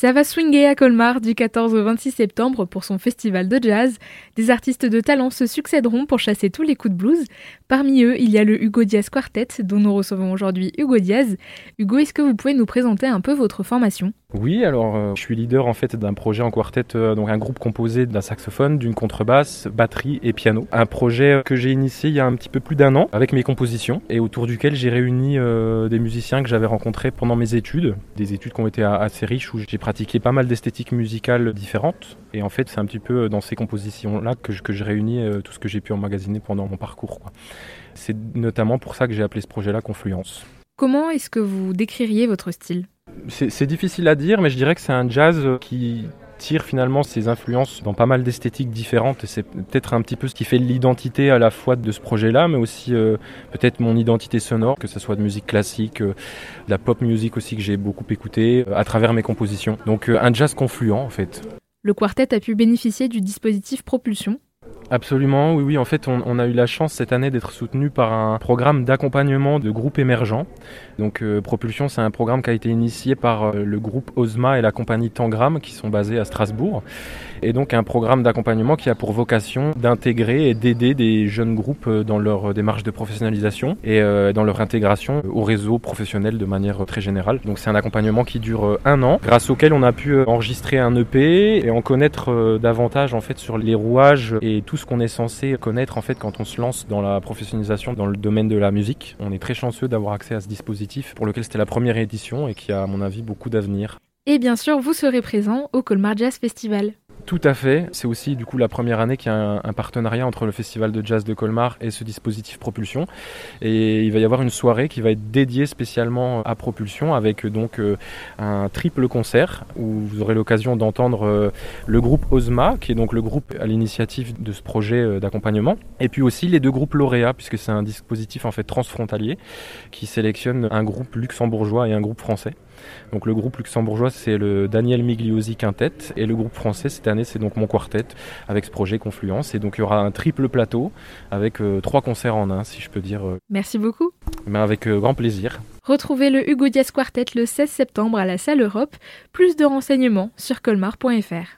Ça va swinguer à Colmar du 14 au 26 septembre pour son festival de jazz. Des artistes de talent se succéderont pour chasser tous les coups de blues. Parmi eux, il y a le Hugo Diaz Quartet, dont nous recevons aujourd'hui Hugo Diaz. Hugo, est-ce que vous pouvez nous présenter un peu votre formation? Oui, alors euh, je suis leader en fait d'un projet en quartet, euh, donc un groupe composé d'un saxophone, d'une contrebasse, batterie et piano. Un projet que j'ai initié il y a un petit peu plus d'un an avec mes compositions et autour duquel j'ai réuni euh, des musiciens que j'avais rencontrés pendant mes études, des études qui ont été assez riches où j'ai pratiqué pas mal d'esthétiques musicales différentes. Et en fait, c'est un petit peu dans ces compositions-là que je, que je réunis tout ce que j'ai pu emmagasiner pendant mon parcours. C'est notamment pour ça que j'ai appelé ce projet-là Confluence. Comment est-ce que vous décririez votre style? C'est difficile à dire, mais je dirais que c'est un jazz qui tire finalement ses influences dans pas mal d'esthétiques différentes et c'est peut-être un petit peu ce qui fait l'identité à la fois de ce projet-là, mais aussi euh, peut-être mon identité sonore, que ce soit de musique classique, euh, de la pop music aussi que j'ai beaucoup écouté euh, à travers mes compositions. Donc un jazz confluent en fait. Le quartet a pu bénéficier du dispositif Propulsion, Absolument, oui, oui. En fait, on, a eu la chance cette année d'être soutenu par un programme d'accompagnement de groupes émergents. Donc, euh, Propulsion, c'est un programme qui a été initié par euh, le groupe Osma et la compagnie Tangram, qui sont basés à Strasbourg. Et donc, un programme d'accompagnement qui a pour vocation d'intégrer et d'aider des jeunes groupes euh, dans leur démarche de professionnalisation et dans leur intégration au réseau professionnel de manière très générale. Donc, c'est un accompagnement qui dure un an, grâce auquel on a pu enregistrer un EP et en connaître davantage en fait sur les rouages et tout ce qu'on est censé connaître en fait quand on se lance dans la professionnalisation dans le domaine de la musique. On est très chanceux d'avoir accès à ce dispositif pour lequel c'était la première édition et qui a à mon avis beaucoup d'avenir. Et bien sûr, vous serez présent au Colmar Jazz Festival. Tout à fait. C'est aussi du coup la première année qu'il y a un, partenariat entre le Festival de Jazz de Colmar et ce dispositif Propulsion. Et il va y avoir une soirée qui va être dédiée spécialement à Propulsion avec euh, donc euh, un triple concert où vous aurez l'occasion d'entendre euh, le groupe Osma, qui est donc le groupe à l'initiative de ce projet d'accompagnement, et puis aussi les deux groupes lauréats puisque c'est un dispositif en fait transfrontalier qui sélectionne un groupe luxembourgeois et un groupe français. Donc le groupe luxembourgeois c'est le Daniel Migliosi Quintet et le groupe français cette année c'est donc mon quartet avec ce projet Confluence et donc il y aura un triple plateau avec euh, trois concerts en un si je peux dire. Euh. Merci beaucoup. Mais avec euh, grand plaisir. Retrouvez le Hugo Diaz Quartet le 16 septembre à la salle Europe. Plus de renseignements sur colmar.fr.